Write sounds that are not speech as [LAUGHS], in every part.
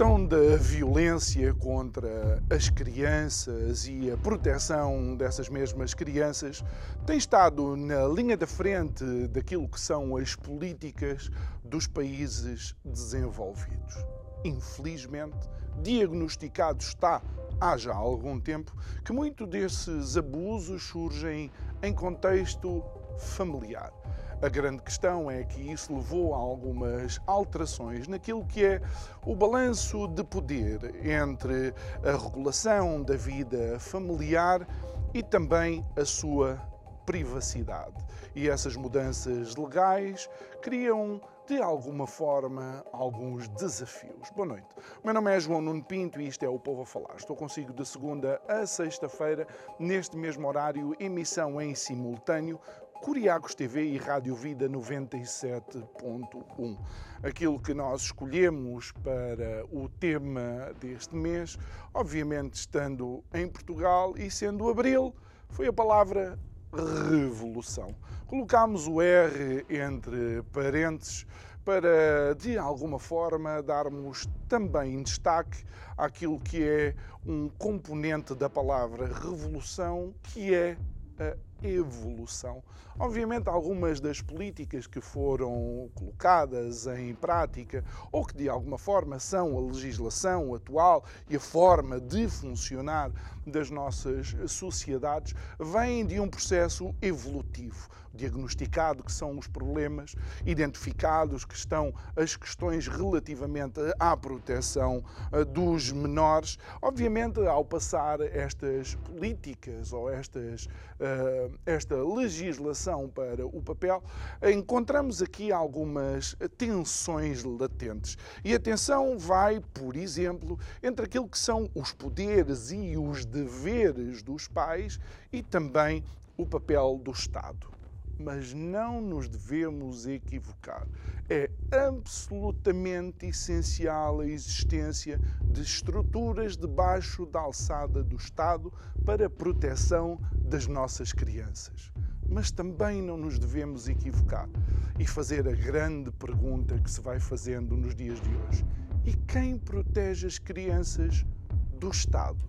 Questão da violência contra as crianças e a proteção dessas mesmas crianças tem estado na linha da frente daquilo que são as políticas dos países desenvolvidos. Infelizmente, diagnosticado está há já algum tempo que muito desses abusos surgem em contexto familiar. A grande questão é que isso levou a algumas alterações naquilo que é o balanço de poder entre a regulação da vida familiar e também a sua privacidade. E essas mudanças legais criam de alguma forma, alguns desafios. Boa noite. O meu nome é João Nuno Pinto e isto é o Povo a Falar. Estou consigo de segunda a sexta-feira, neste mesmo horário, emissão em simultâneo, Curiagos TV e Rádio Vida 97.1. Aquilo que nós escolhemos para o tema deste mês, obviamente estando em Portugal e sendo abril, foi a palavra revolução. Colocámos o R entre parênteses para, de alguma forma, darmos também destaque àquilo que é um componente da palavra revolução, que é a evolução. Obviamente, algumas das políticas que foram colocadas em prática ou que de alguma forma são a legislação atual e a forma de funcionar das nossas sociedades vêm de um processo evolutivo diagnosticado que são os problemas, identificados que estão as questões relativamente à proteção eh, dos menores. Obviamente, ao passar estas políticas ou estas, uh, esta legislação para o papel, encontramos aqui algumas tensões latentes. E a tensão vai, por exemplo, entre aquilo que são os poderes e os deveres dos pais e também o papel do Estado mas não nos devemos equivocar. É absolutamente essencial a existência de estruturas debaixo da alçada do Estado para a proteção das nossas crianças. Mas também não nos devemos equivocar e fazer a grande pergunta que se vai fazendo nos dias de hoje: e quem protege as crianças do Estado?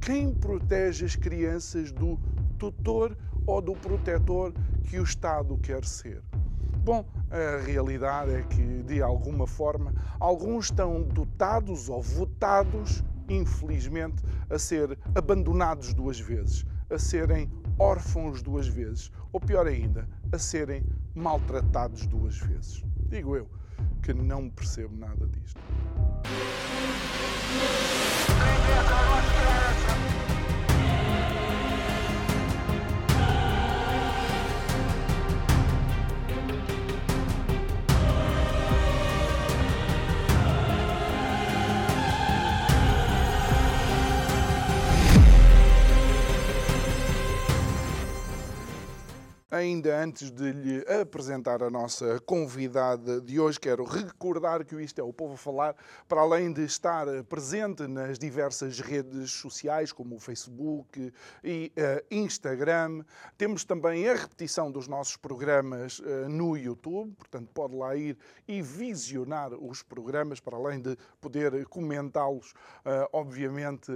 Quem protege as crianças do tutor ou do protetor que o Estado quer ser. Bom, a realidade é que, de alguma forma, alguns estão dotados ou votados, infelizmente, a ser abandonados duas vezes, a serem órfãos duas vezes, ou pior ainda, a serem maltratados duas vezes. Digo eu que não percebo nada disto. Ainda antes de lhe apresentar a nossa convidada de hoje, quero recordar que isto é o Povo a Falar, para além de estar presente nas diversas redes sociais, como o Facebook e uh, Instagram, temos também a repetição dos nossos programas uh, no YouTube, portanto, pode lá ir e visionar os programas, para além de poder comentá-los, uh, obviamente,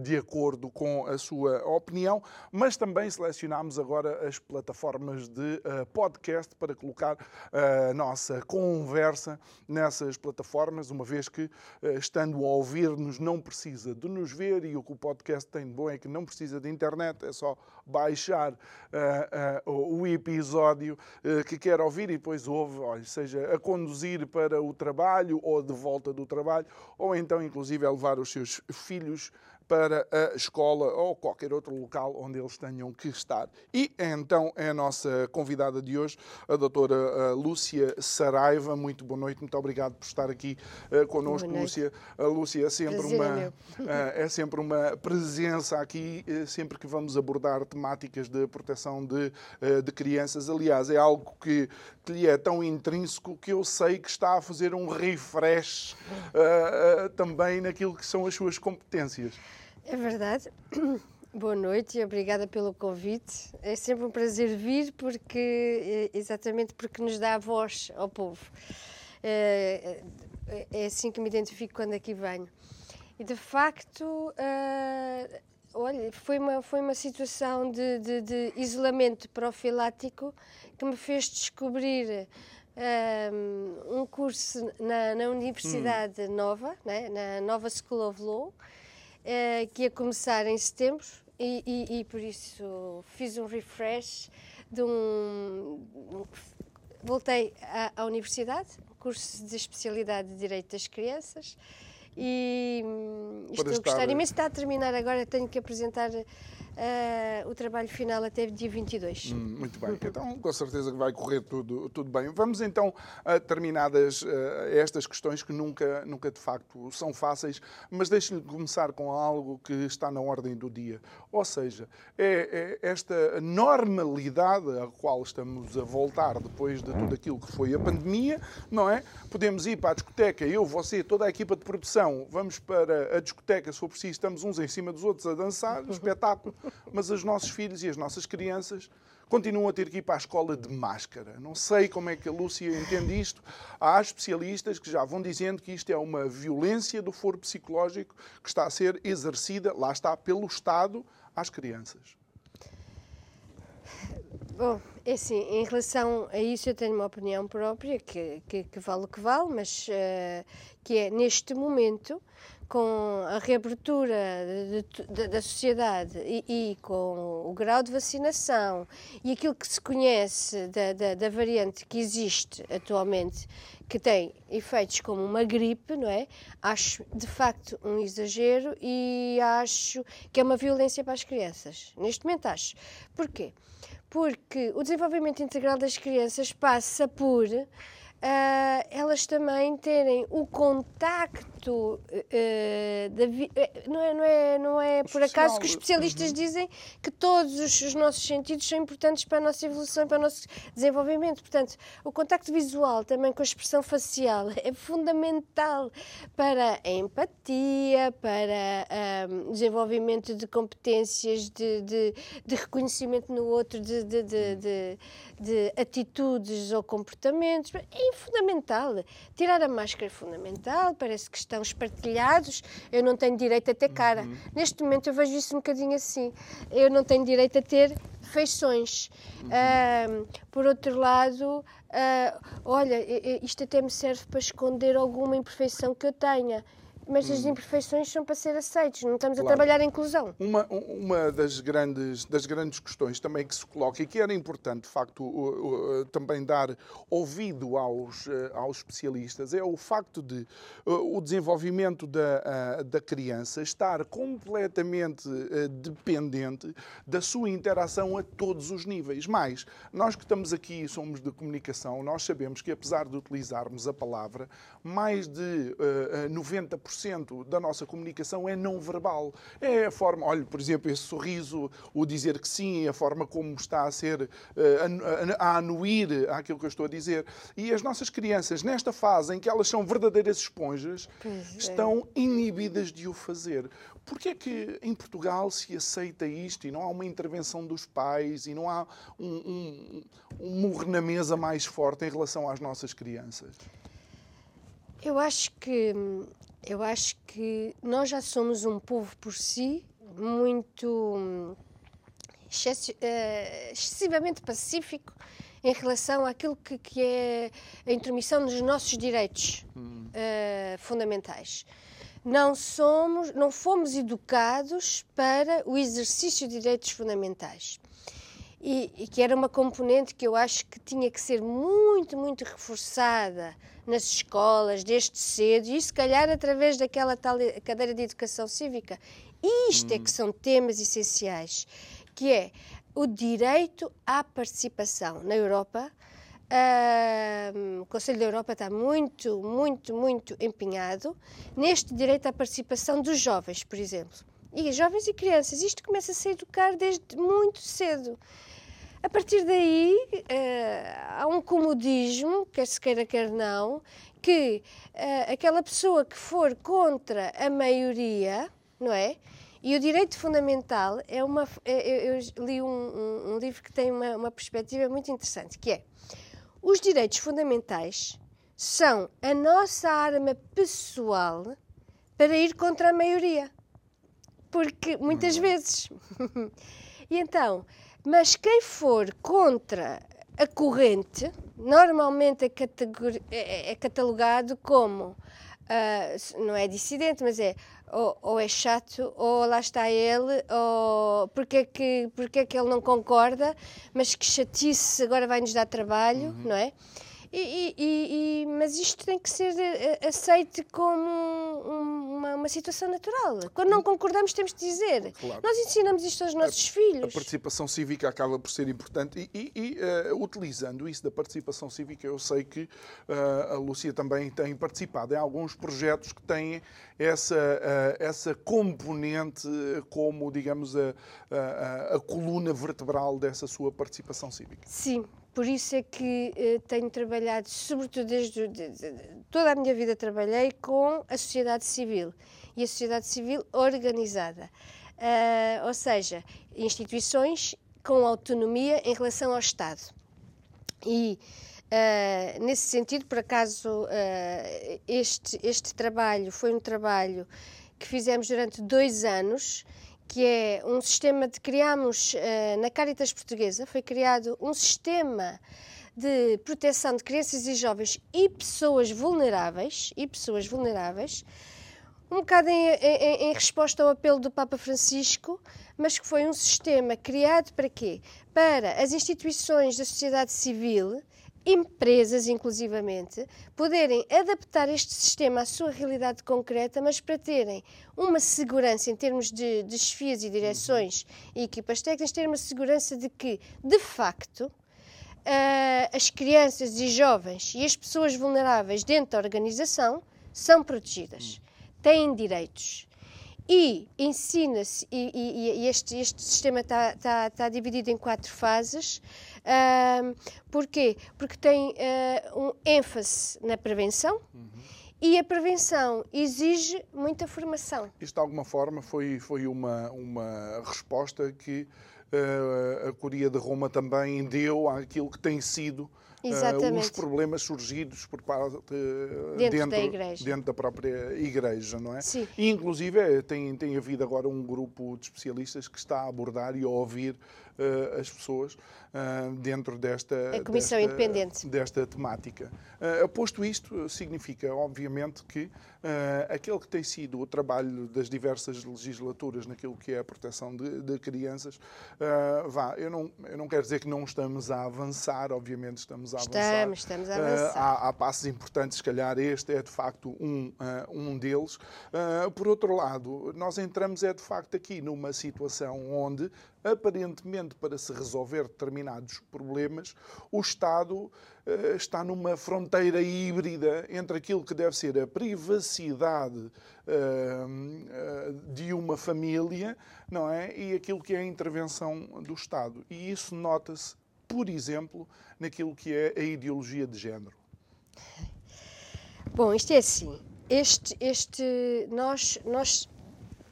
de acordo com a sua opinião, mas também selecionamos agora as plataformas plataformas de uh, podcast para colocar eh, a nossa conversa nessas plataformas, uma vez que, uh, estando a ouvir-nos, não precisa de nos ver e o que o podcast tem de bom é que não precisa de internet, é só baixar uh, o episódio que quer ouvir e depois ouve, olha, seja a conduzir para o trabalho ou de volta do trabalho, ou então, inclusive, a levar os seus filhos para a escola ou qualquer outro local onde eles tenham que estar. E então é a nossa convidada de hoje, a doutora Lúcia Saraiva. Muito boa noite, muito obrigado por estar aqui uh, connosco, Lúcia. A Lúcia é sempre, uma, é, uh, é sempre uma presença aqui, uh, sempre que vamos abordar temáticas de proteção de, de crianças. Aliás, é algo que, que lhe é tão intrínseco que eu sei que está a fazer um refresh [LAUGHS] também naquilo que são as suas competências. É verdade. [COUGHS] Boa noite e obrigada pelo convite. É sempre um prazer vir porque é, exatamente porque nos dá a voz ao povo. É, é, é assim que me identifico quando aqui venho. E de facto, uh, olha, foi uma, foi uma situação de, de, de, isolamento profilático que me fez descobrir um, um curso na, na Universidade hum. Nova, né, na Nova School of Law, uh, que ia começar em setembro e, e, e, por isso fiz um refresh de um. um voltei à, à, universidade, curso de especialidade de Direito das Crianças e hum, estou a gostar imenso. Está a terminar agora, tenho que apresentar uh, o trabalho final até dia 22. Hum, muito bem, então com certeza que vai correr tudo, tudo bem. Vamos então a terminadas uh, estas questões que nunca, nunca de facto são fáceis, mas deixe-me começar com algo que está na ordem do dia. Ou seja, é, é esta normalidade a qual estamos a voltar depois de tudo aquilo que foi a pandemia, não é? Podemos ir para a discoteca, eu, você, toda a equipa de produção, vamos para a discoteca, se for preciso, estamos uns em cima dos outros a dançar, espetáculo mas os nossos filhos e as nossas crianças continuam a ter que ir para a escola de máscara. Não sei como é que a Lúcia entende isto. Há especialistas que já vão dizendo que isto é uma violência do foro psicológico que está a ser exercida, lá está, pelo Estado às crianças. Bom, é assim, em relação a isso eu tenho uma opinião própria, que, que, que vale o que vale, mas uh, que é, neste momento, com a reabertura de, de, da sociedade e, e, com o grau de vacinação e aquilo que se conhece da, da, da, variante que existe atualmente, que tem efeitos como uma gripe, não é? Acho de facto um exagero e acho que é uma violência para as crianças. Neste momento acho. Porquê? Porque o desenvolvimento integral das crianças passa por uh, elas também terem o contacto uh, da não é não é não é por acaso que os especialistas uhum. dizem que todos os, os, nossos sentidos são importantes para a nossa evolução para o nosso desenvolvimento portanto o contacto visual também com a expressão facial [LAUGHS] é fundamental para a empatia para um, desenvolvimento de competências de, de, de, reconhecimento no outro de, de, de, de atitudes ou comportamentos é fundamental. Tirar a máscara é fundamental, parece que estão espartilhados, eu não tenho direito a ter cara. Uhum. Neste momento eu vejo isso um bocadinho assim. Eu não tenho direito a ter feições. Uhum. Uh, por outro lado, uh, olha, isto até me serve para esconder alguma imperfeição que eu tenha mas as hum. imperfeições são para ser aceitas, não estamos claro. a trabalhar a inclusão. Uma, uma das, grandes, das grandes questões também que se coloca e que era importante, de facto, uh, uh, também dar ouvido aos, uh, aos especialistas é o facto de o desenvolvimento da, da criança estar completamente dependente da sua interação a todos os níveis. Mais, nós que estamos aqui somos de comunicação, nós sabemos que apesar de utilizarmos a palavra, mais de 90% 90% da nossa comunicação é não verbal. É a forma, olha, por exemplo, esse sorriso, o dizer que sim, a forma como está a ser, eh, a anuir àquilo que eu estou a dizer. E as nossas crianças, nesta fase em que elas são verdadeiras esponjas, é. estão inibidas de o fazer. Porquê é que em Portugal se aceita isto e não há uma intervenção dos pais e não há um, um, um murro na mesa mais forte em relação às nossas crianças? Eu acho que eu acho que nós já somos um povo por si muito eh, excessivamente pacífico em relação àquilo que, que é a intromissão nos nossos direitos hum. uh, fundamentais. Não somos, não fomos educados para o exercício de direitos fundamentais. e, e, que era uma componente que eu acho que tinha que ser muito, muito reforçada nas escolas, desde cedo, e se calhar através daquela tal cadeira de educação cívica. Isto é que são temas essenciais, que é o direito à participação. Na Europa, uh, o Conselho da Europa está muito, muito, muito empenhado neste direito à participação dos jovens, por exemplo. E jovens e crianças. Isto começa a se educar desde muito cedo. A partir daí, uh, há um comodismo, quer se queira, quer não, que uh, aquela pessoa que for contra a maioria, não é? E o direito fundamental é uma. É, eu, eu li um, um, um, livro que tem uma, uma perspectiva muito interessante, que é os direitos fundamentais são a nossa arma pessoal para ir contra a maioria. Porque muitas vezes. [LAUGHS] e então, mas quem for contra a corrente, normalmente é, é, é catalogado como, uh, não é dissidente, mas é ou, ou, é chato, ou lá está ele, ou porque é, que, porque é que ele não concorda, mas que chatice, agora vai-nos dar trabalho, uhum. não é? E, e, e, mas isto tem que ser eh, aceito como uma, uma, situação natural. Quando não concordamos, temos de dizer. Claro. Nós ensinamos isto aos nossos a, filhos. A participação cívica acaba por ser importante e, e uh, utilizando isso da participação cívica, eu sei que uh, a Lúcia também tem participado em alguns projetos que têm essa, uh, essa componente como, digamos, a, a, a coluna vertebral dessa sua participação cívica. Sim. Por isso é que eh, tenho trabalhado, sobretudo desde de, de, toda a minha vida trabalhei com a sociedade civil e a sociedade civil organizada. Uh, ou seja, instituições com autonomia em relação ao Estado. E uh, nesse sentido, por acaso, uh, este, este trabalho foi um trabalho que fizemos durante dois anos que é um sistema de criamos uh, na Caritas Portuguesa, foi criado um sistema de proteção de crianças e jovens e pessoas vulneráveis e pessoas vulneráveis, um bocado em, em, em resposta ao apelo do Papa Francisco, mas que foi um sistema criado para quê? Para as instituições da sociedade civil empresas, inclusivamente, poderem adaptar este sistema à sua realidade concreta, mas para terem uma segurança em termos de desfios e direções e equipas técnicas, ter uma segurança de que, de facto, uh, as crianças e jovens e as pessoas vulneráveis dentro da organização são protegidas, têm direitos. E ensina-se, e, e, e, este, este sistema está, está, está dividido em quatro fases. Uh, porquê? Porque tem uh, um ênfase na prevenção uhum. e a prevenção exige muita formação. Isto, de alguma forma, foi, foi uma, uma resposta que uh, a Coreia de Roma também deu àquilo que tem sido Uh, os problemas surgidos por parte uh, dentro, dentro, da igreja. dentro da própria igreja, não é? Sim. E, inclusive, tem, tem havido agora um grupo de especialistas que está a abordar e a ouvir uh, as pessoas uh, dentro desta, a Comissão desta, Independente. desta temática. Uh, posto isto, significa, obviamente, que aquele que tem sido o trabalho das diversas legislaturas naquilo que é a proteção de, de crianças, vá, eu não, eu não quero dizer que não estamos a avançar, obviamente estamos a avançar. Estamos, estamos a avançar. há, há passos importantes, se calhar este é de facto um, um deles. por outro lado, nós entramos é de facto aqui numa situação onde aparentemente para se resolver determinados problemas, o Estado uh, está numa fronteira híbrida entre aquilo que deve ser a privacidade uh, uh, de uma família, não é, e aquilo que é a intervenção do Estado. E isso nota-se, por exemplo, naquilo que é a ideologia de género. Bom, isto é assim. Este, este, nós, nós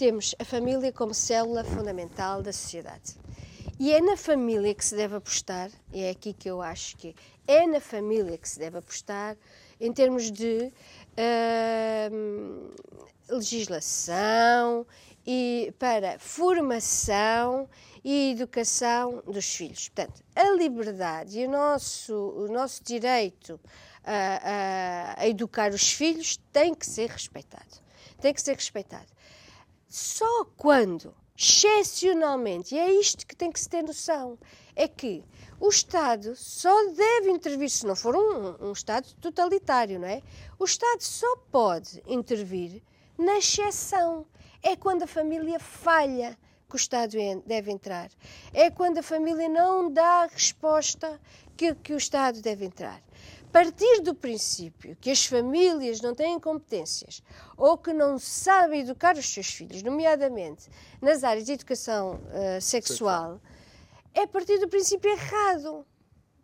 temos a família como célula fundamental da sociedade. E é na família que se deve apostar, e é aqui que eu acho que é na família que se deve apostar, em termos de uh, legislação e para formação e educação dos filhos. Portanto, a liberdade e o nosso, o nosso direito a, a, a educar os filhos tem que ser respeitado. Tem que ser respeitado. Só quando, excepcionalmente, e é isto que tem que se ter noção, é que o Estado só deve intervir, se não for um, um Estado totalitário, não é? O Estado só pode intervir na exceção. É quando a família falha que o Estado deve entrar. É quando a família não dá a resposta que, que o Estado deve entrar. Partir do princípio que as famílias não têm competências ou que não sabem educar os seus filhos, nomeadamente nas áreas de educação uh, sexual, é partir do princípio errado.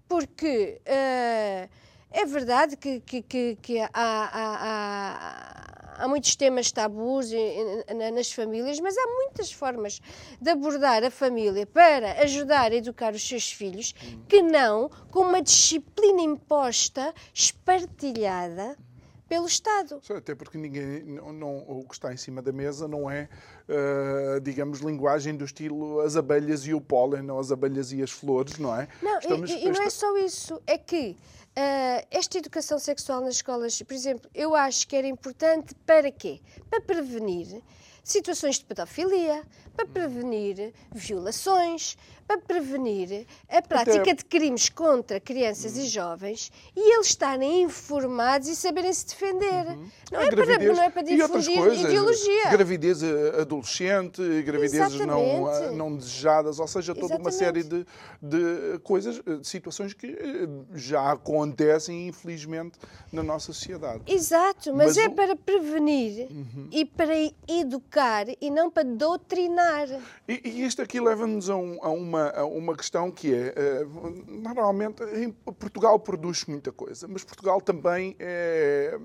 Porque uh, é verdade que, que, que, que há, há, há há muitos temas tabus nas famílias, mas há muitas formas de abordar a família para ajudar a educar os seus filhos que não com uma disciplina imposta, espartilhada pelo Estado. Até porque ninguém, não, não, o que está em cima da mesa não é, uh, digamos, linguagem do estilo as abelhas e o pólen, ou as abelhas e as flores, não é? Não, Estamos, e, e não é só isso, é que Uh, esta educação sexual nas escolas, por exemplo, eu acho que era importante para quê? Para prevenir situações de pedofilia, para prevenir violações, para prevenir a prática Até... de crimes contra crianças uhum. e jovens e eles estarem informados e saberem se defender. Uhum. Não, é para, não é para difundir coisas, ideologia. Gravidez eh, adolescente, gravidezes não, eh, não desejadas, ou seja, toda Exatamente. uma série de, de coisas, eh, de situações que já acontecem, infelizmente, na nossa sociedade. Exato, mas, mas é o... para prevenir uhum. e para educar e não para doutrinar. E, e isto aqui leva-nos a, um, a uma uma, uma questão que é, eh, normalmente, Portugal produz muita coisa, mas Portugal também é,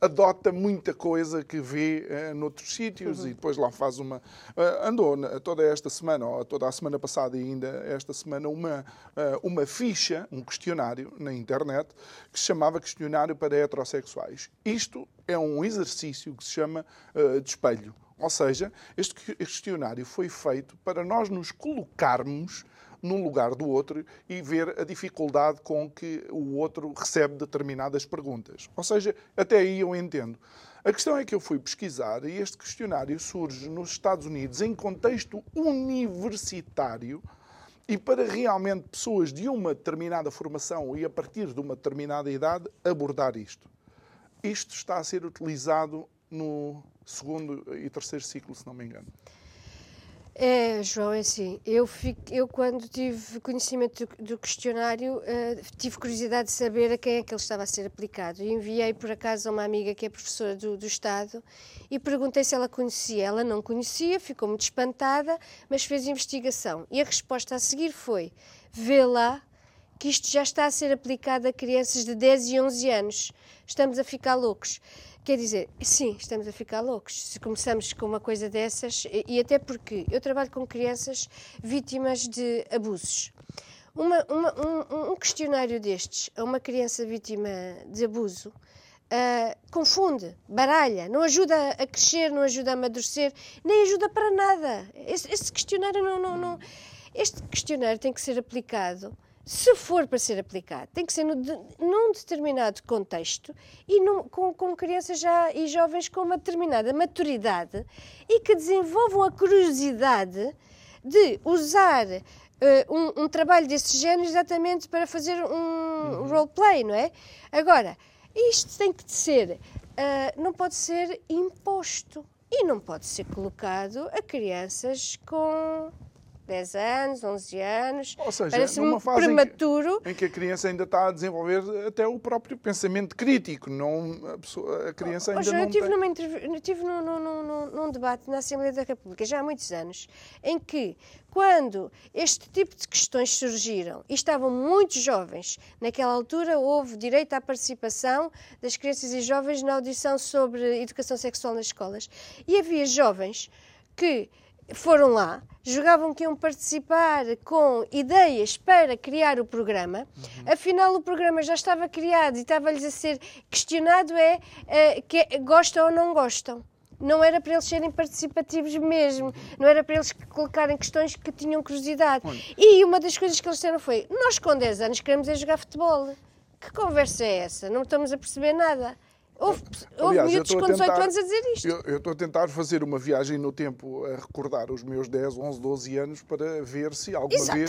adota muita coisa que vê uh, noutros sítios uhum. e depois lá faz uma. Uh, andou toda esta semana, ou toda a semana passada e ainda esta semana, uma, uh, uma ficha, um questionário na internet que se chamava Questionário para Heterossexuais. Isto é um exercício que se chama de espelho. Ou seja, este questionário foi feito para nós nos colocarmos num lugar do outro e ver a dificuldade com que o outro recebe determinadas perguntas. Ou seja, até aí eu entendo. A questão é que eu fui pesquisar e este questionário surge nos Estados Unidos em contexto universitário e para realmente pessoas de uma determinada formação e a partir de uma determinada idade abordar isto. Isto está a ser utilizado no segundo e terceiro ciclo, se não me engano. É, João, é assim. Eu, fico, eu quando tive conhecimento do, do questionário, uh, tive curiosidade de saber a quem é que ele estava a ser aplicado. E enviei, por acaso, a uma amiga que é professora do, do Estado e perguntei se ela conhecia. Ela não conhecia, ficou muito espantada, mas fez investigação. E a resposta a seguir foi: vê lá que isto já está a ser aplicado a crianças de 10 e 11 anos. Estamos a ficar loucos. Quer dizer, sim, estamos a ficar loucos. Se começamos com uma coisa dessas, e até porque eu trabalho com crianças vítimas de abusos. Uma, uma, um, um, questionário destes a uma criança vítima de abuso uh, confunde, baralha, não ajuda a crescer, não ajuda a amadurecer, nem ajuda para nada. Esse, esse questionário não, não, não. Este questionário tem que ser aplicado se for para ser aplicado, tem que ser no, num determinado contexto e num, com, com, crianças já e jovens com uma determinada maturidade e que desenvolvam a curiosidade de usar uh, um, um, trabalho desse género exatamente para fazer um uhum. roleplay, não é? Agora, isto tem que ser, uh, não pode ser imposto e não pode ser colocado a crianças com 10 anos, 11 anos. Ou seja, numa fase prematuro. Em que, em que, a criança ainda está a desenvolver até o próprio pensamento crítico, não a, pessoa, a criança ainda oh, não eu tive tem... Numa tive num, num, num, num debate na Assembleia da República já há muitos anos, em que quando este tipo de questões surgiram e estavam muito jovens, naquela altura houve direito à participação das crianças e jovens na audição sobre educação sexual nas escolas. E havia jovens que foram lá, jogavam que iam participar com ideias para criar o programa. Uhum. Afinal, o programa já estava criado e estava-lhes a ser questionado é, uh, que é, gostam ou não gostam. Não era para eles serem participativos mesmo, uhum. não era para eles colocarem questões que tinham curiosidade. E uma das coisas que eles disseram foi: Nós com 10 anos queremos é jogar futebol. Que conversa é essa? Não estamos a perceber nada. Houve, houve Aliás, miúdos com 18 tentar- anos a dizer isto. Eu, eu estou a tentar fazer uma viagem no tempo a recordar os meus 10, 11, 12 anos para ver se alguma vez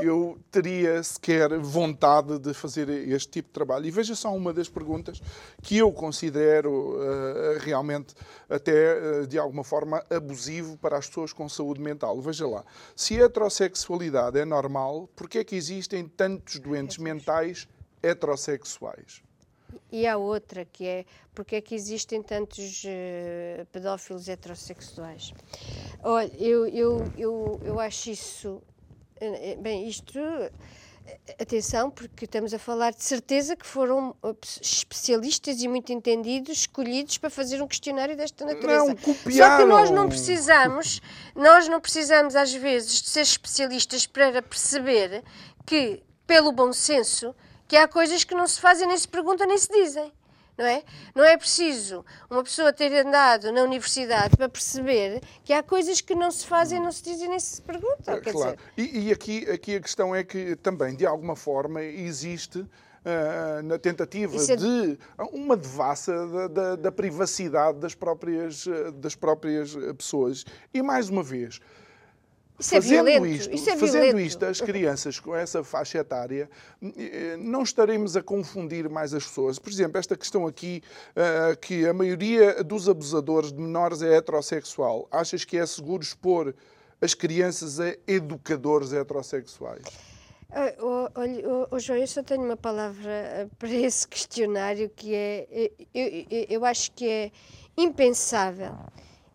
eu teria sequer vontade de fazer este tipo de trabalho. E veja só uma das perguntas que eu considero eh, realmente até eh, de alguma forma abusivo para as pessoas com saúde mental. Veja lá, se a heterossexualidade é normal, por que é que existem tantos doentes mentais heterossexuais? E há outra que é porque é que existem tantos eh, pedófilos heterossexuais. Olha, eu, eu, eu, eu acho isso. eh, eh, Bem, isto. Atenção, porque estamos a falar de certeza que foram pe- especialistas e muito entendidos escolhidos para fazer um questionário desta natureza. Só que copiaram. nós não precisamos, nós não precisamos às vezes de ser especialistas para perceber que, pelo bom senso, que há coisas que não se fazem, nem se perguntam, nem se dizem. Não é? Não é preciso uma pessoa ter andado na universidade para perceber que há coisas que não se fazem, não se dizem, nem se perguntam. É, claro. E, e aqui, aqui a questão é que também, de alguma forma, existe ah, na tentativa é- de uma devassa da, da- da privacidade das próprias, ah, das próprias pessoas. E mais uma vez, isso é fazendo violento. isto, isso é fazendo isto às crianças com essa faixa etária, eh, não estaremos a confundir mais as pessoas. Por exemplo, esta questão aqui, ah, que a maioria dos abusadores de menores é heterossexual. Achas que é seguro expor as crianças a educadores heterossexuais? Ah, Olha, oh, oh, João, eu só tenho uma palavra ah, para [LAUGHS] esse questionário que é. eh, Eu, eu, eu acho que é impensável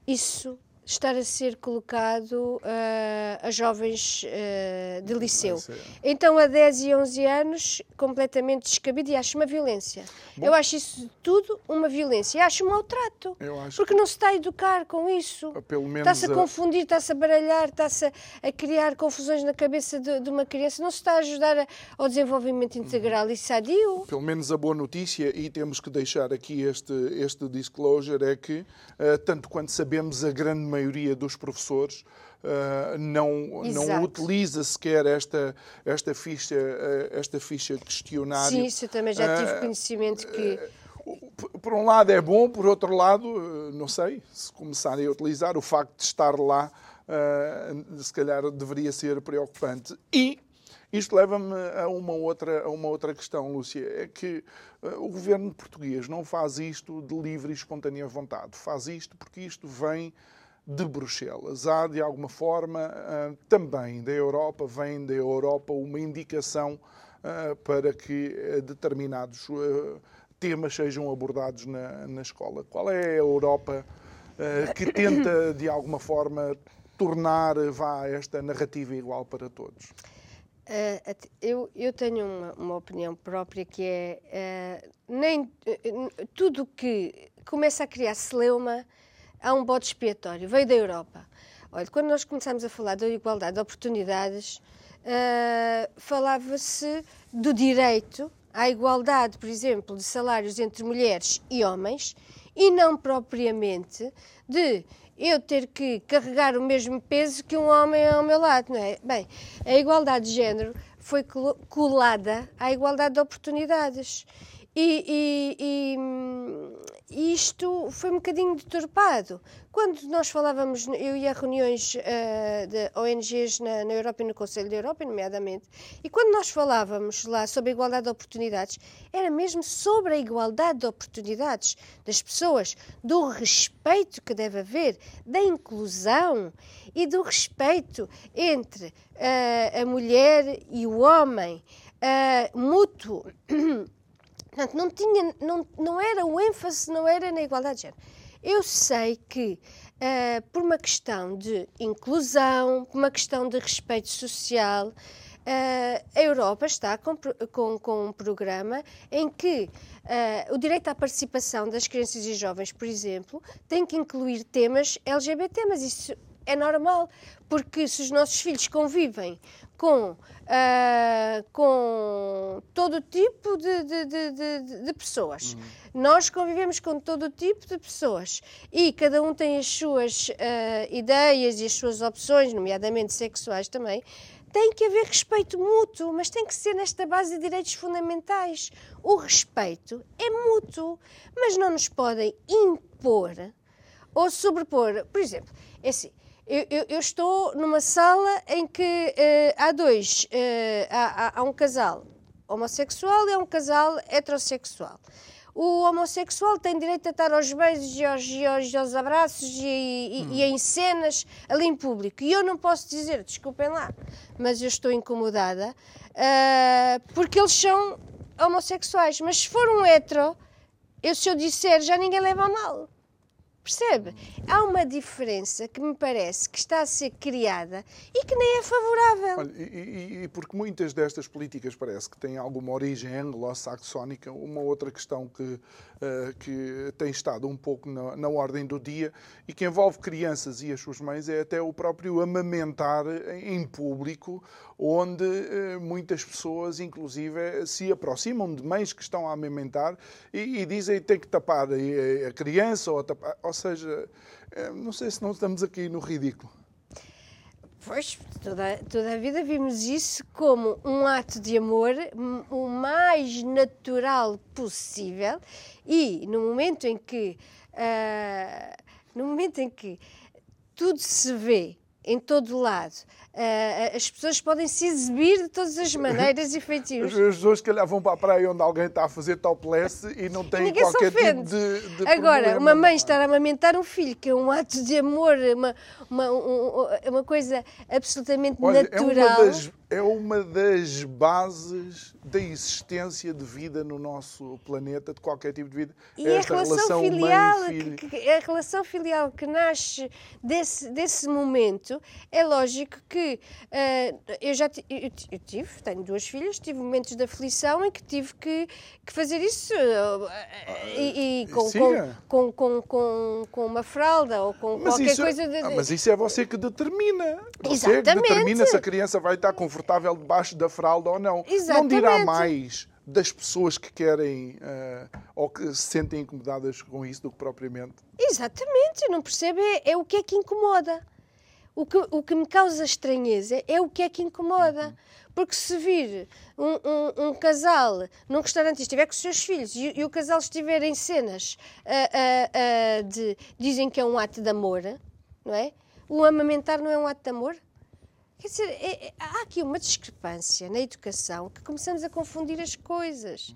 isso estar a ser colocado ah, a jovens ah, de liceu. Então, a 10 e 11 anos, completamente descabido e acho uma violência. Eu acho isso tudo uma violência. E acho um maltrato. Eu acho Porque não se está a educar com isso. Menos Está-se a confundir, está-se a baralhar, está-se a, criar confusões na cabeça de, de uma criança. Não se está a ajudar a- ao desenvolvimento integral e sadio. Pelo menos a boa notícia, e temos que deixar aqui este, este disclosure, é que, eh, tanto quanto sabemos, a grande maioria dos professores eh, não, não utiliza sequer esta, esta, ficha, eh, esta ficha questionário. Sim, isso eu também já tive Ah, conhecimento que. Por um lado é bom, por outro lado, não sei, se começarem a utilizar, o facto de estar lá, eh, se calhar deveria ser preocupante. E isto leva-me a uma outra, a uma outra questão, Lúcia, é que eh, o governo português não faz isto de livre e espontânea vontade, faz isto porque isto vem de Bruxelas. Há, de alguma forma, ah, também da Europa, vem da Europa uma indicação ah, para que eh, determinados ah, temas sejam abordados na, na escola. Qual é a Europa que tenta, de alguma forma, tornar vá, esta narrativa igual para todos? Eu, eu tenho uma, uma opinião própria que é nem eh, tudo que começa a criar celeuma há um bode expiatório, veio da Europa. Olha, quando nós começámos a falar da igualdade de oportunidades, ah, falava-se do direito à igualdade, por exemplo, de salários entre mulheres e homens e não propriamente de eu ter que carregar o mesmo peso que um homem ao meu lado, não é? Bem, a igualdade de género foi colada à igualdade de oportunidades. E, e- e, isto foi um bocadinho deturpado. Quando nós falávamos, eu ia a reuniões ah, de ONGs na, na Europa e no Conselho da Europa, nomeadamente, e quando nós falávamos lá sobre a igualdade de oportunidades, era mesmo sobre a igualdade de oportunidades das pessoas, do respeito que deve haver, da inclusão e do respeito entre ah, a mulher e o homem, ah, mútuo. Portanto, não, tinha, não, não era o ênfase, não era na igualdade de género. Eu sei que, ah, por uma questão de inclusão, por uma questão de respeito social, ah, a Europa está com, com, com um programa em que ah, o direito à participação das crianças e jovens, por exemplo, tem que incluir temas LGBT, mas isso é normal, porque se os nossos filhos convivem com, ah, com todo tipo de, de- de- de- pessoas, nós convivemos com todo tipo de pessoas e cada um tem as suas ah, ideias e as suas opções, nomeadamente sexuais também, tem que haver respeito mútuo, mas tem que ser nesta base de direitos fundamentais. O respeito é mútuo, mas não nos podem impor ou sobrepor. Por exemplo, é assim, eu, eu, eu estou numa sala em que uh, há dois, uh, há, há um casal homossexual e há um casal heterossexual. O homossexual tem direito a estar aos beijos e aos, e aos, aos abraços e, e, hum. e, em cenas ali em público. E eu não posso dizer, desculpem lá, mas eu estou incomodada uh, porque eles são homossexuais. Mas se for um hetero, eu, se eu disser, já ninguém leva a mal. Percebe? Há uma diferença que me parece que está a ser criada e que nem é favorável. Olha, e, e, porque muitas destas políticas parece que têm alguma origem anglo-saxónica, uma outra questão que, uh, que tem estado um pouco na, na, ordem do dia e que envolve crianças e as suas mães é até o próprio amamentar em público, onde uh, muitas pessoas, inclusive, se aproximam de mães que estão a amamentar e, e dizem que tem que tapar a, a criança ou tapar ou seja, eh, não sei se não estamos aqui no ridículo. Pois, toda, toda a vida vimos isso como um ato de amor o mais natural possível e no momento em que uh, no momento em que tudo se vê em todo lado Uh, as pessoas podem se exibir de todas as maneiras e feitios. As pessoas que vão para a praia onde alguém está a fazer topless e não tem qualquer tipo de, de Agora, problema, uma mãe estar a amamentar um filho, que é um ato de amor, uma, uma, um, uma coisa absolutamente Olha, natural. É uma, das, é uma das bases da existência de vida no nosso planeta, de qualquer tipo de vida. E é a relação, relação filial, que, que, a relação filial que nasce desse, desse momento, é lógico que uh, eu já eu, eu, tive, tenho duas filhas, tive momentos de aflição em que tive que, que fazer isso uh, e, e com, com, com, com, com, uma fralda ou com mas qualquer isso, é- coisa. De, ah, mas isso é você que determina. Você Exatamente. que determina se a criança vai estar confortável debaixo da fralda ou não. Exatamente. Não dirá mais das pessoas que querem uh, ou que se sentem incomodadas com isso do que propriamente. Exatamente, não percebe é, é o que é que incomoda. O que, o que me causa estranheza é o que é que incomoda. Uhum. Porque se vir um, um, um, casal num restaurante e estiver com os seus filhos e, e o casal estiver em cenas uh, uh, uh, de. dizem que é um ato de amor, não é? O amamentar não é um ato de amor? Quer dizer, é, é, há aqui uma discrepância na educação que começamos a confundir as coisas.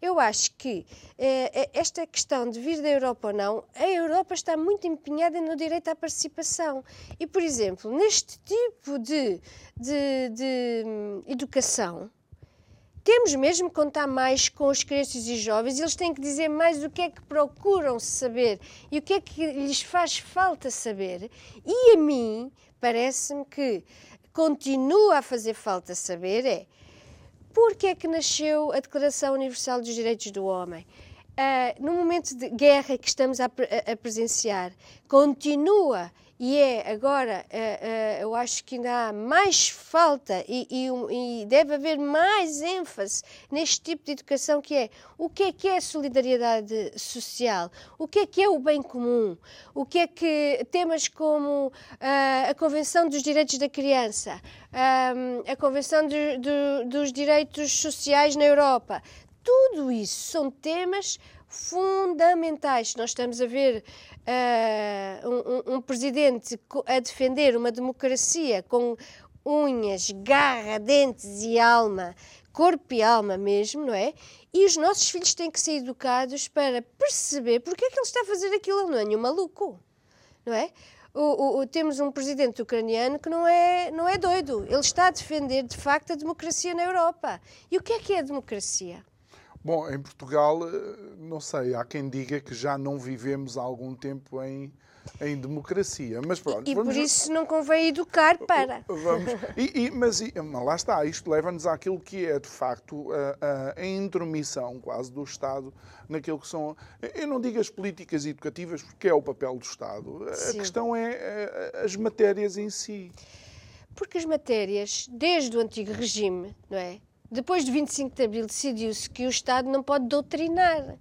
Eu acho que eh, eh, esta questão de vir da Europa ou não, a Europa está muito empenhada no direito à participação. E, por exemplo, neste tipo de, de, de hum, educação, temos mesmo que contar mais com os crianças e jovens, eles têm que dizer mais o que é que procuram saber e o que é que lhes faz falta saber. E a mim, parece-me que continua a fazer falta saber é Porquê é que nasceu a Declaração Universal dos Direitos do Homem? Uh, no momento de guerra que estamos a, a, a presenciar, continua e é agora, uh, uh, eu acho que ainda há mais falta e, e, e, deve haver mais ênfase neste tipo de educação que é o que é que é solidariedade social, o que é que é o bem comum, o que é que temas como uh, a Convenção dos Direitos da Criança, a Convenção do, do, dos Direitos Sociais na Europa, tudo isso são temas fundamentais. Nós estamos a ver uh, um, um, presidente a defender uma democracia com unhas, garra, dentes e alma, corpo e alma mesmo, não é? E os nossos filhos têm que ser educados para perceber porque é que ele está a fazer aquilo, não é nenhum maluco, não é? O, o, o, temos um presidente ucraniano que não é, não é doido. Ele está a defender, de facto, a democracia na Europa. E o que é que é a democracia? Bom, em Portugal, eh, não sei, há quem diga que já não vivemos há algum tempo em, em democracia. Mas pronto. E, e por isso não convém educar para. Vamos. [LAUGHS] E, e, mas, mas lá está, isto leva-nos àquilo que é, de facto, a, a, intromissão quase do Estado naquilo que são. Eu não digo as políticas educativas, porque é o papel do Estado. Sim. A questão é, é as matérias em si. Porque as matérias, desde o antigo regime, não é? Depois de 25 de Abril, decidiu-se que o Estado não pode doutrinar.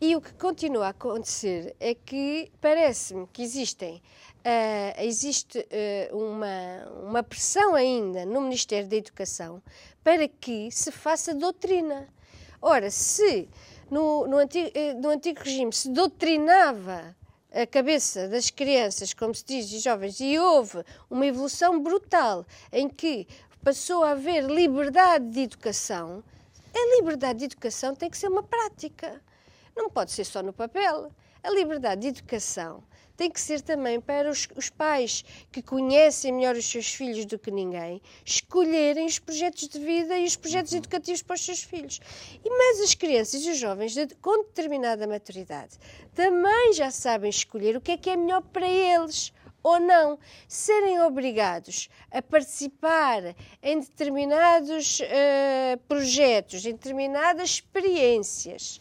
E o que continua a acontecer é que parece-me que existem uh, existe uh, uma, uma pressão ainda no Ministério da Educação para que se faça doutrina. Ora, se no, no, antigo, no antigo regime se doutrinava a cabeça das crianças, como se diz, e jovens, e houve uma evolução brutal em que passou a haver liberdade de educação, a liberdade de educação tem que ser uma prática. Não pode ser só no papel. A liberdade de educação tem que ser também para os, os, pais que conhecem melhor os seus filhos do que ninguém, escolherem os projetos de vida e os projetos uhum. educativos para os seus filhos. E mas as crianças e os jovens de, com determinada maturidade também já sabem escolher o que é que é melhor para eles ou não, serem obrigados a participar em determinados uh, projetos, em determinadas experiências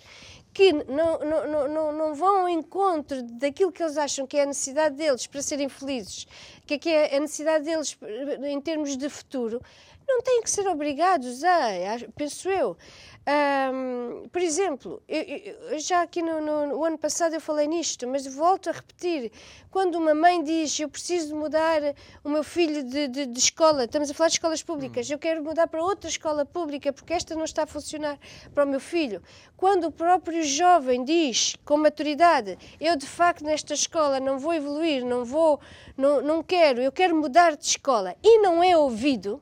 que não, não, não, não vão ao encontro daquilo que eles acham que é a necessidade deles para serem felizes, que é, que é a necessidade deles em termos de futuro, não têm que ser obrigados a, penso eu, um, por exemplo, eu, eu, já aqui no, no, no, ano passado eu falei nisto, mas volto a repetir. Quando uma mãe diz eu preciso mudar o meu filho de, de, de escola, estamos a falar de escolas públicas, hum. eu quero mudar para outra escola pública porque esta não está a funcionar para o meu filho. Quando o próprio jovem diz com maturidade eu de facto nesta escola não vou evoluir, não vou, não, não quero, eu quero mudar de escola e não é ouvido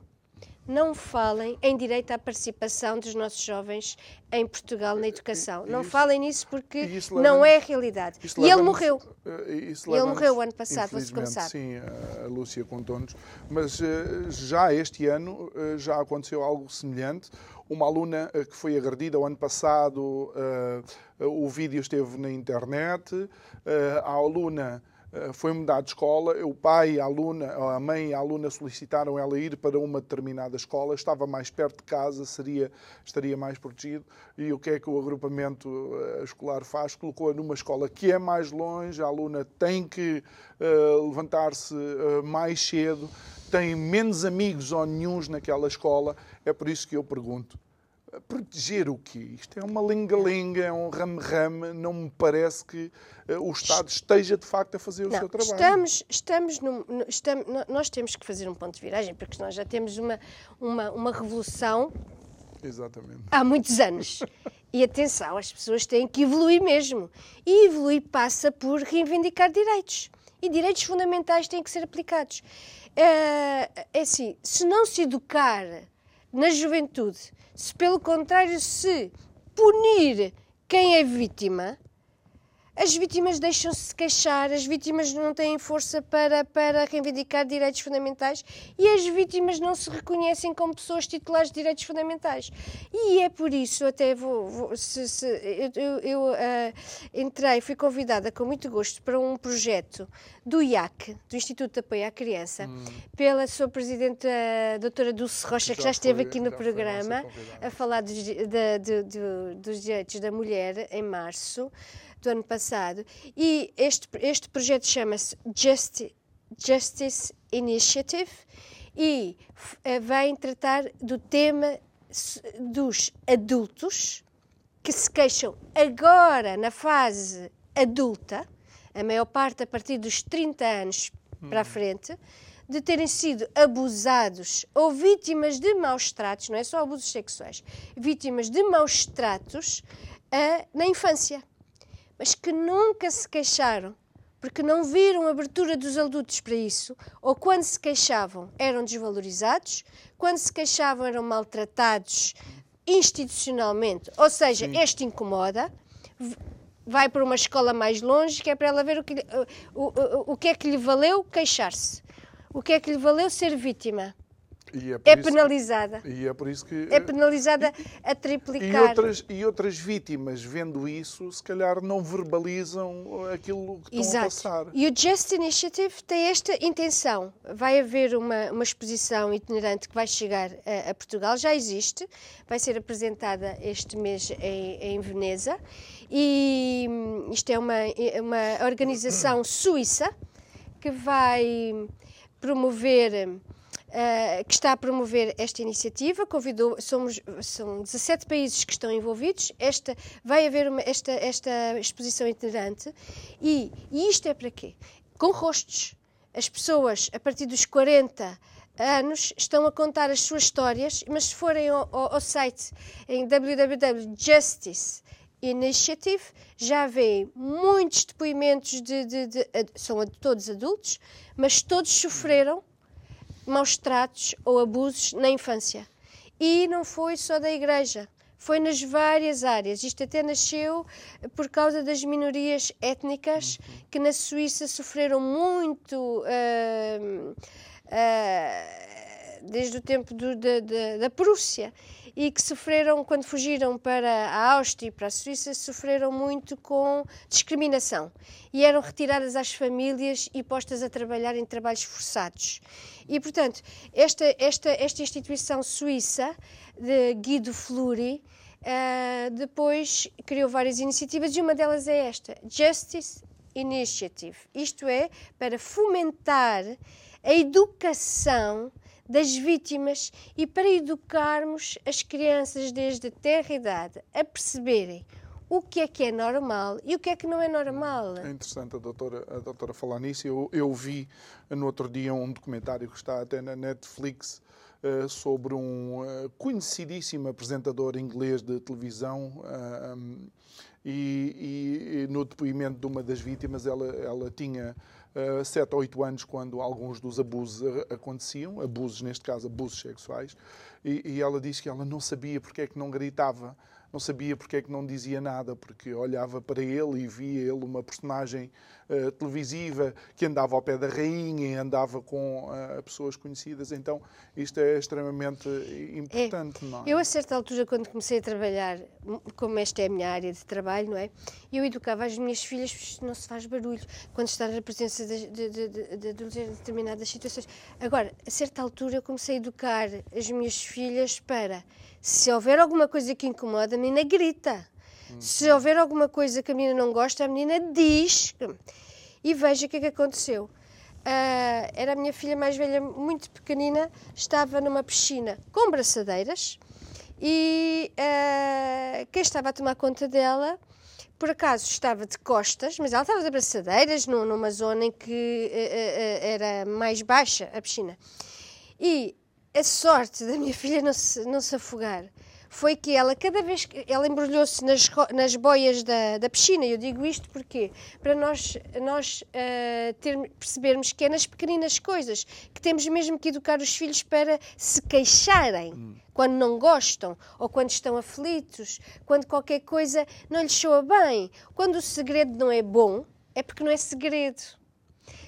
não falem em direito à participação dos nossos jovens em Portugal na educação. Não isso, falem nisso porque não é a realidade. E ele morreu. Eh, ele morreu ano passado, você como sabe. Sim, a Lúcia contou-nos. Mas eh, já este ano eh, já aconteceu algo semelhante. Uma aluna que foi agredida o ano passado, o vídeo esteve na internet. A aluna eh, foi mudar de escola, o pai, a aluna, a mãe e a aluna solicitaram ela ir para uma determinada escola, estava mais perto de casa, seria, estaria mais protegido. E o que é que o agrupamento eh, escolar faz? Colocou-a numa escola que é mais longe, a aluna tem que uh, levantar-se uh, mais cedo, tem menos amigos ou nenhums naquela escola. É por isso que eu pergunto: proteger o quê? Isto é uma linga-linga, é um rame-rame, não me parece que uh, o Estado esteja de facto a fazer o não, seu trabalho. Estamos, estamos, no, estamos, nós temos que fazer um ponto de viragem, porque nós já temos uma, uma, uma revolução Exatamente. há muitos anos. E atenção, as pessoas têm que evoluir mesmo. E evoluir passa por reivindicar direitos. E direitos fundamentais têm que ser aplicados. É, é assim, se não se educar na juventude, se pelo contrário se punir quem é vítima, as vítimas deixam-se queixar, as vítimas não têm força para, para reivindicar direitos fundamentais e as vítimas não se reconhecem como pessoas titulares de direitos fundamentais. E é por isso, até vou. vou se, se, eu, eu, uh, entrei, fui convidada com muito gosto para um projeto do IAC, do Instituto de Apoio à Criança, hum. pela sua presidente, a doutora Dulce Rocha, que já, já esteve foi, aqui no programa a falar dos, dos direitos da mulher em março do ano passado. E este, este projeto chama-se Justi Justice Initiative e uh, vem tratar do tema dos adultos que se queixam agora na fase adulta, a maior parte a partir dos 30 anos para a hum. frente, de terem sido abusados ou vítimas de maus tratos, não é só abusos sexuais, vítimas de maus tratos uh, na infância mas que nunca se queixaram porque não viram abertura dos adultos para isso, ou quando se queixavam eram desvalorizados, quando se queixavam eram maltratados institucionalmente, ou seja, Sim. este incomoda, vai para uma escola mais longe, que é para ela ver o que, o, o, o que é que lhe valeu queixar-se, o que é que lhe valeu ser vítima. É, é penalizada. Que, e é por isso que. É penalizada e, a triplicar. E outras, e outras vítimas, vendo isso, se calhar não verbalizam aquilo que estão a passar. E o Just Initiative tem esta intenção. Vai haver uma, uma exposição itinerante que vai chegar a, a Portugal, já existe, vai ser apresentada este mês em, em Veneza. E hum, isto é uma, é uma organização suíça que vai promover uh, que está a promover esta iniciativa. Convidou, somos, são 17 países que estão envolvidos. Esta, vai haver uma, esta, esta exposição itinerante. E, e isto é para quê? Com rostos. as pessoas, a partir dos 40 anos, estão a contar as suas histórias, mas se forem ao, ao, ao site em www.justice Initiative, já vêem muitos depoimentos de, de, de, são todos adultos, mas todos sofreram maus tratos ou abusos na infância. E não foi só da igreja, foi nas várias áreas. Isto até nasceu por causa das minorias étnicas que na Suíça sofreram muito uh, uh, desde o tempo do, da, Prússia e que sofreram, quando fugiram para a Áustria e para a Suíça, sofreram muito com discriminação e eram retiradas às famílias e postas a trabalhar em trabalhos forçados. E, portanto, esta, esta, esta instituição suíça, de Guido Fluri, uh, depois criou várias iniciativas e uma delas é esta, Justice Initiative. Isto é, para fomentar a educação das vítimas e para educarmos as crianças desde a terra idade a perceberem o que é que é normal e o que é que não é normal. É interessante a doutora, a doutora falar nisso. Eu, eu vi no outro dia um documentário que está até na Netflix uh, sobre um uh, conhecidíssimo apresentador inglês de televisão. Uh, um, e, e, no depoimento de uma das vítimas, ela, ela tinha uh, 7 ou 8 anos quando alguns dos abusos aconteciam, abusos, neste caso, abusos sexuais, e, e ela disse que ela não sabia porque é que não gritava não sabia porque é que não dizia nada, porque olhava para ele e via ele uma personagem uh, televisiva que andava ao pé da rainha e andava com uh, pessoas conhecidas. Então, isto é extremamente importante, é. não é? Eu, a certa altura, quando comecei a trabalhar, como esta é a minha área de trabalho, não é? Eu educava as minhas filhas, não se faz barulho, quando está na presença de, de, de, de, de determinadas situações. Agora, a certa altura, eu comecei a educar as minhas filhas para se houver alguma coisa que incomoda, a menina grita. Se houver alguma coisa que a menina não gosta, a menina diz. E veja o que é que aconteceu. Uh, era a minha filha mais velha, muito pequenina, estava numa piscina com braçadeiras e uh, quem estava a tomar conta dela, por acaso estava de costas, mas ela estava de braçadeiras numa zona em que uh, era mais baixa a piscina. E a sorte da minha [LAUGHS] filha não se, não se afogar foi que ela, cada vez que ela embrulhou-se nas, nas boias da, da piscina, eu digo isto porque para nós, nós uh, ter, percebermos que é nas pequeninas coisas que temos mesmo que educar os filhos para se queixarem hum. quando não gostam ou quando estão aflitos, quando qualquer coisa não lhes soa bem. Quando o segredo não é bom, é porque não é segredo.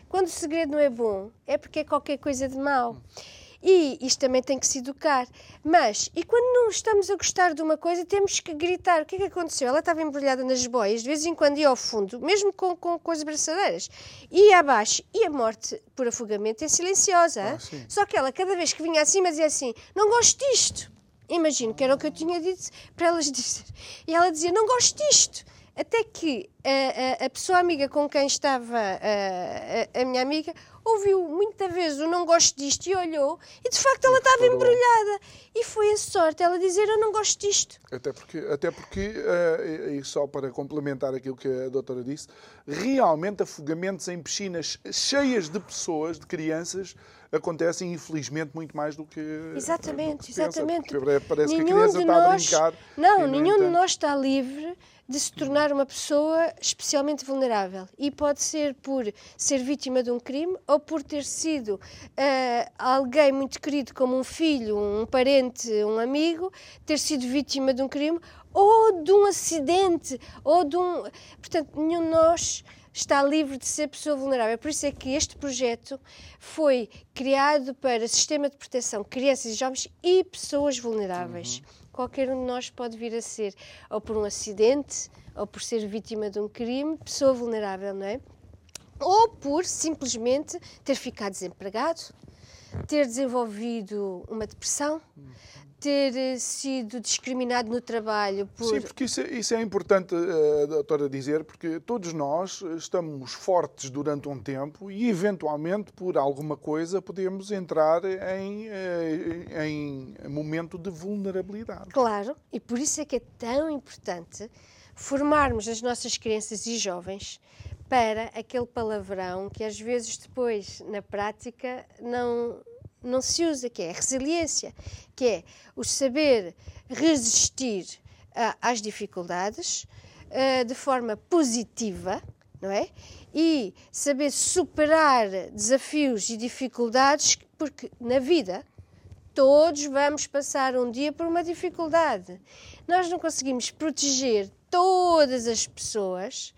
Quando o segredo não é bom, é porque é qualquer coisa de mal. Hum. E isto também tem que se educar. Mas, e quando não estamos a gostar de uma coisa, temos que gritar. O que é que aconteceu? Ela estava embrulhada nas boias, de vez em quando ia ao fundo, mesmo com, com, com as braçadeiras, ia abaixo. E a morte por afogamento é silenciosa. Ah, Só que ela, cada vez que vinha acima, dizia assim: Não gosto disto. Imagino que era o que eu tinha dito para elas [LAUGHS] dizer. E ela dizia: Não gosto disto. Até que a, a, a pessoa amiga com quem estava a, a, minha amiga ouviu muita vez o não gosto disto e olhou e de facto ela estava embrulhada. E foi a sorte ela dizer eu não gosto disto. Até porque, até porque uh, e só para complementar aquilo que a doutora disse, realmente afogamentos em piscinas cheias de pessoas, de crianças, acontecem infelizmente muito mais do que exatamente do que exatamente pensa, parece nenhum que a criança está nós, a brincar não nenhum de nós está livre de se tornar uma pessoa especialmente vulnerável. E pode ser por ser vítima de um crime ou por ter sido uh, alguém muito querido, como um filho, um parente, um amigo, ter sido vítima de um crime ou de um acidente, ou de um. Portanto, nenhum de nós está livre de ser pessoa vulnerável. Por isso é que este projeto foi criado para sistema de proteção crianças e jovens e pessoas vulneráveis. Uhum qualquer um de nós pode vir a ser, ou por um acidente, ou por ser vítima de um crime, pessoa vulnerável, não é? Ou por simplesmente ter ficado desempregado, ter desenvolvido uma depressão, ter eh, sido discriminado no trabalho por... Sim, porque isso, é, isso é importante, uh, doutora, dizer, porque todos nós estamos fortes durante um tempo e, eventualmente, por alguma coisa, podemos entrar em, uh, em momento de vulnerabilidade. Claro, e por isso é que é tão importante formarmos as nossas crianças e jovens para aquele palavrão que às vezes depois, na prática, não, não se usa, que é a resiliência, que é o saber resistir uh, às dificuldades uh, de forma positiva, não é? E saber superar desafios e dificuldades, porque na vida todos vamos passar um dia por uma dificuldade. Nós não conseguimos proteger todas as pessoas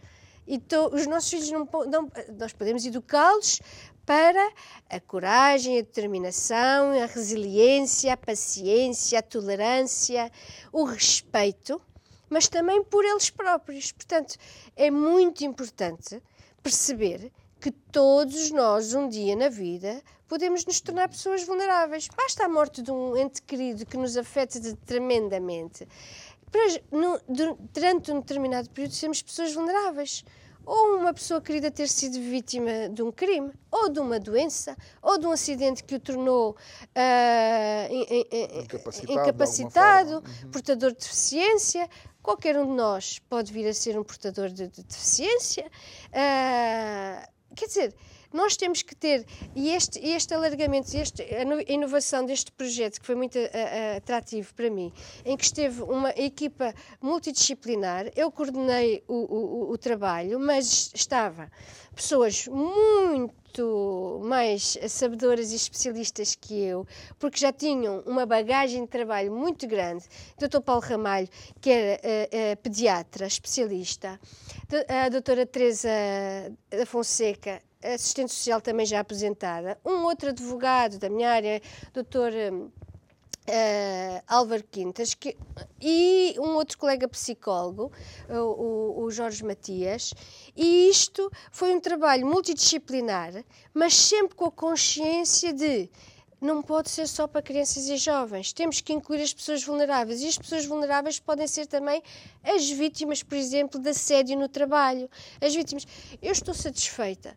e os nossos filhos não, não nós podemos educá-los para a coragem, a determinação, a resiliência, a paciência, a tolerância, o respeito, mas também por eles próprios. Portanto, é muito importante perceber que todos nós, um dia na vida, podemos nos tornar pessoas vulneráveis. Basta a morte de um ente querido que nos afeta tremendamente. Durante um determinado período, sermos pessoas vulneráveis ou uma pessoa querida ter sido vítima de um crime, ou de uma doença, ou de um acidente que o tornou uh, incapacitado, incapacitado uhum. portador de deficiência. Qualquer um de nós pode vir a ser um portador de, de deficiência. Uh, quer dizer, nós temos que ter, e este, este alargamento, este, a inovação deste projeto, que foi muito a, a, atrativo para mim, em que esteve uma equipa multidisciplinar, eu coordenei o, o, o trabalho, mas estava pessoas muito mais sabedoras e especialistas que eu, porque já tinham uma bagagem de trabalho muito grande. Dr. Paulo Ramalho, que era uh, uh, pediatra, especialista, a doutora Teresa da Fonseca, assistente social também já aposentada, um outro advogado da minha área, doutor uh, Álvaro Quintas, que, e um outro colega psicólogo, o, o, Jorge Matias, e isto foi um trabalho multidisciplinar, mas sempre com a consciência de não pode ser só para crianças e jovens. Temos que incluir as pessoas vulneráveis. E as pessoas vulneráveis podem ser também as vítimas, por exemplo, de assédio no trabalho. As vítimas. Eu estou satisfeita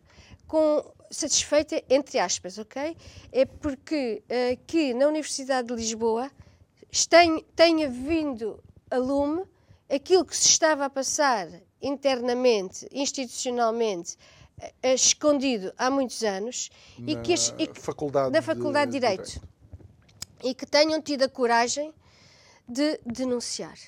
com satisfeita, entre aspas, ok? É porque uh, que na Universidade de Lisboa tem, tenha vindo a lume aquilo que se estava a passar internamente, institucionalmente, uh, escondido há muitos anos na e que, e que faculdade na Faculdade de, de Direito. Direito e que tenham tido a coragem de denunciar.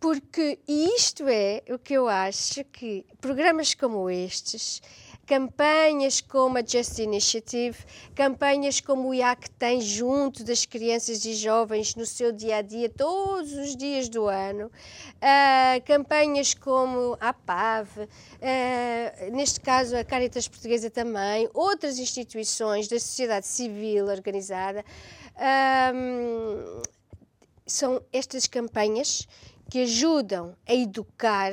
Porque, e isto é o que eu acho que programas como estes campanhas como a Just Initiative, campanhas como o IAC tem junto das crianças e jovens no seu dia a dia, todos os dias do ano, uh, campanhas como a PAV, uh, neste caso a Caritas Portuguesa também, outras instituições da sociedade civil organizada. Um, são estas campanhas que ajudam a educar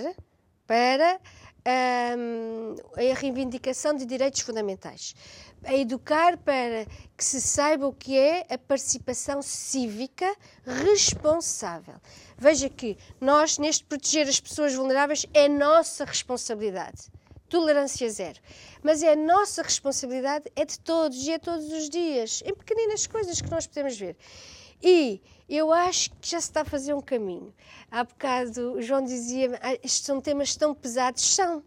para a reivindicação de direitos fundamentais, a educar para que se saiba o que é a participação cívica responsável. Veja que nós, neste proteger as pessoas vulneráveis, é nossa responsabilidade. Tolerância zero. Mas é a nossa responsabilidade, é de todos e é todos os dias, em pequeninas coisas que nós podemos ver. E eu acho que já se está a fazer um caminho. Há bocado o João dizia, ah, estes são temas tão pesados. São,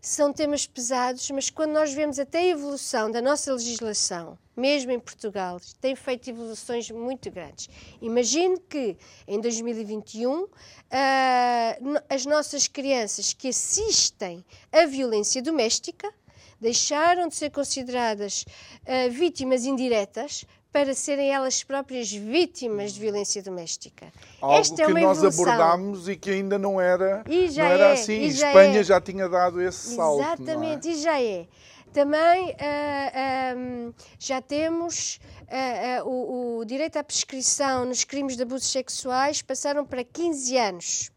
são temas pesados, mas quando nós vemos até a evolução da nossa legislação, mesmo em Portugal, tem feito evoluções muito grandes. Imagine que em 2021 uh, ah, as nossas crianças que assistem à violência doméstica deixaram de ser consideradas uh, vítimas indiretas para serem elas próprias vítimas de violência doméstica. Algo Esta é que nós evolução. abordámos e que ainda não era, não era é, assim. E já Espanha é. já tinha dado esse salto. É? Exatamente, é? e já é. Também uh, ah, um, ah, já temos uh, uh, o, o, direito à prescrição nos crimes de abusos sexuais passaram para 15 anos.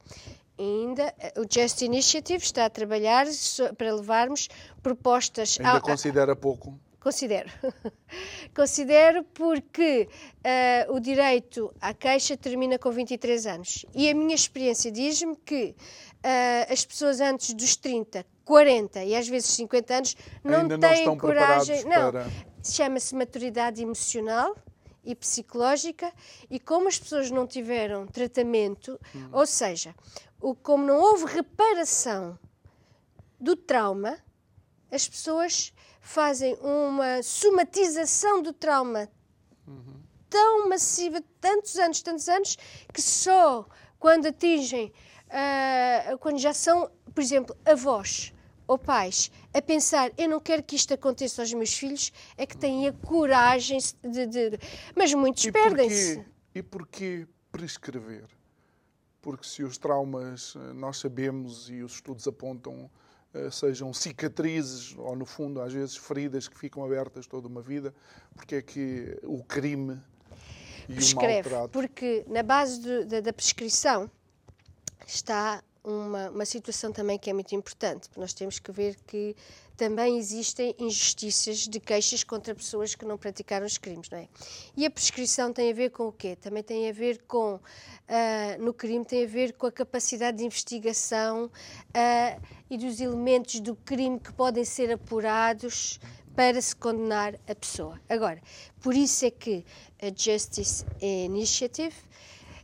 Ainda o Just Initiative está a trabalhar para levarmos propostas. Ainda considera pouco? Considero. [LAUGHS] Considero porque uh, o direito à queixa termina com 23 anos. E a minha experiência diz-me que uh, as pessoas antes dos 30, 40 e às vezes 50 anos não Ainda têm não coragem. Não, para... chama-se maturidade emocional e psicológica, e como as pessoas não tiveram tratamento, hum. ou seja, o, como não houve reparação do trauma, as pessoas fazem uma somatização do trauma tão massiva, tantos anos, tantos anos, que só quando atingem, uh, quando já são, por exemplo, avós ou pais, a pensar, eu não quero que isto aconteça aos meus filhos, é que têm a coragem de. de... Mas muitos perdem-se. E porquê prescrever? Porque se os traumas, eh, nós sabemos e os estudos apontam, sejam cicatrizes ou, no fundo, às vezes feridas que ficam abertas toda uma vida, porque é que o crime e Prescreve, o maltrato... Porque na base de, de, da prescrição está uma, uma situação também que é muito importante. Nós temos que ver que também existem injustiças de queixas contra pessoas que não praticaram os crimes, não é? E a prescrição tem a ver com o quê? Também tem a ver com, uh, no crime, tem a ver com a capacidade de investigação uh, e dos elementos do crime que podem ser apurados para se condenar a pessoa. Agora, por isso é que a Justice Initiative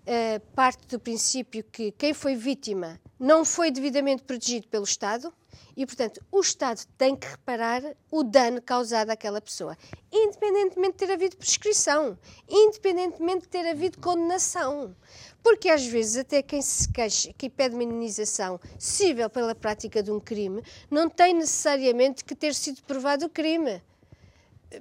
uh, parte do princípio que quem foi vítima não foi devidamente protegido pelo Estado e, portanto, o Estado tem que reparar o dano causado àquela pessoa, independentemente de ter havido prescrição, independentemente de ter havido condenação. Porque às vezes até quem se queixa, quem pede uma indenização cível pela prática de um crime, não tem necessariamente que ter sido provado o crime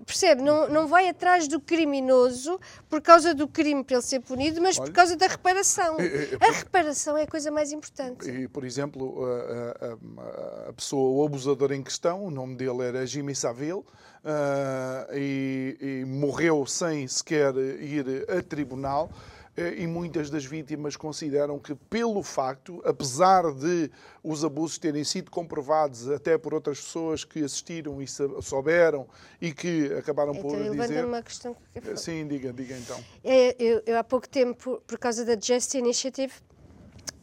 percebe? Não, não vai atrás do criminoso por causa do crime para ele ser punido, mas Olha, por causa da reparação. É, é, a reparação é a coisa mais importante. E, por exemplo, a, a, a, pessoa, o abusador em questão, o nome dele era Jimmy Saville, uh, e, e morreu sem sequer ir a tribunal. Eh, e muitas das vítimas consideram que, pelo facto, apesar de os abusos terem sido comprovados até por outras pessoas que assistiram e souberam e que acabaram então, por dizer... uma questão que... Sim, diga, diga então. É, eu, eu, há pouco tempo, por causa da Just Initiative,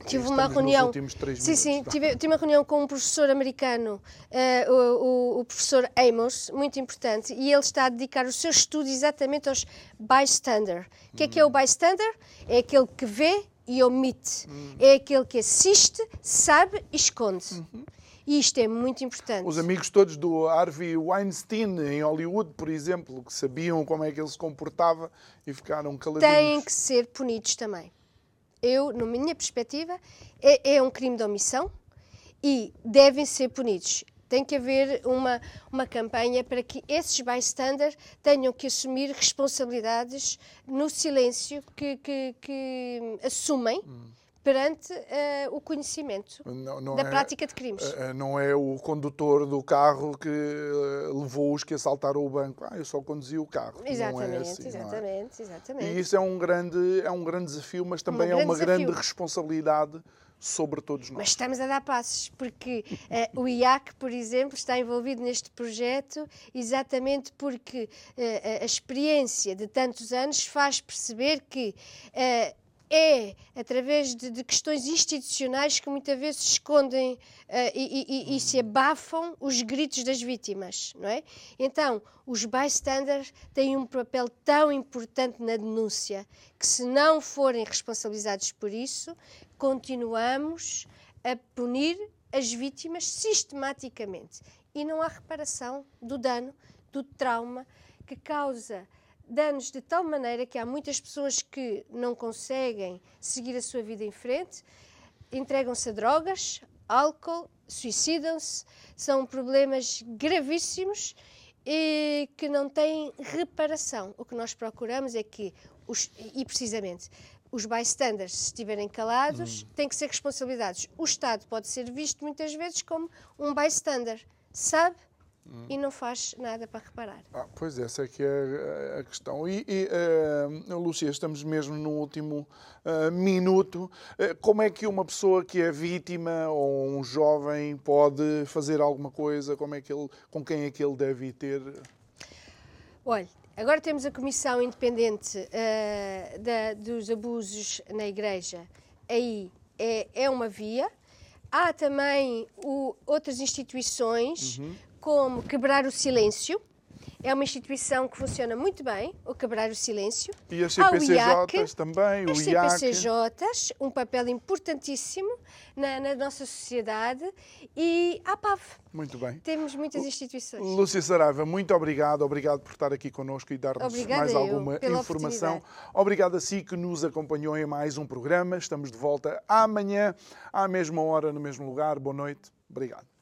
tive uma reunião. sim, sim, tive, tive, uma reunião com um professor americano, uh, o, o, professor Amos, muito importante, e ele está a dedicar o seu estudo exatamente aos bystander. O que é que é o bystander? É aquele que vê e omite. Uhum. É aquele que assiste, sabe e esconde. Uhum. E isto é muito importante. Os amigos todos do Harvey Weinstein em Hollywood, por exemplo, que sabiam como é que ele se comportava e ficaram caladinhos. Têm que ser punidos também eu, na minha perspectiva, é, é um crime de omissão e devem ser punidos tem que haver uma, uma campanha para que esses bystanders tenham que assumir responsabilidades no silêncio que, que, que assumem. Hum perante uh, o conhecimento não, não da é, prática de crimes. Uh, não é o condutor do carro que uh, levou os que assaltaram o banco. Ah, eu só conduzi o carro. Exatamente, não é assim, exatamente, é? exatamente. E isso é um grande, é um grande desafio, mas também um é uma desafio. grande responsabilidade sobre todos nós. Mas estamos a dar passos, porque uh, o IAC, por exemplo, está envolvido neste projeto exatamente porque uh, a experiência de tantos anos faz perceber que uh, é através de, de, questões institucionais que muitas vezes escondem uh, e, e, e, se abafam os gritos das vítimas, não é? Então, os bystanders têm um papel tão importante na denúncia que, se não forem responsabilizados por isso, continuamos a punir as vítimas sistematicamente e não há reparação do dano, do trauma que causa danos de tal maneira que há muitas pessoas que não conseguem seguir a sua vida em frente, entregam-se a drogas, álcool, suicidam-se, são problemas gravíssimos e que não têm reparação. O que nós procuramos é que, os, e precisamente, os bystanders, se estiverem calados, hum. têm que ser responsabilizados. O Estado pode ser visto muitas vezes como um bystander. Sabe hum. e não faz nada para reparar. Ah, pois essa é que é a questão. E, e uh, Lúcia, estamos mesmo no último uh, minuto. Uh, como é que uma pessoa que é vítima ou um jovem pode fazer alguma coisa? Como é que ele, com quem é que ele deve ter? Olha, agora temos a Comissão Independente da, dos Abusos na Igreja. Aí é, é uma via. Há também o, outras instituições, uhum como quebrar o silêncio, é uma instituição que funciona muito bem, o quebrar o silêncio. E as CPCJs também, As o IAC. CPCJs, um papel importantíssimo na, na nossa sociedade e a PAV. Muito bem. Temos muitas instituições. Lúcia Saraiva, muito obrigado. Obrigado por estar aqui connosco e dar-nos mais alguma informação. Obrigado a si que nos acompanhou em mais um programa. Estamos de volta amanhã, à mesma hora, no mesmo lugar. Boa noite. Obrigado.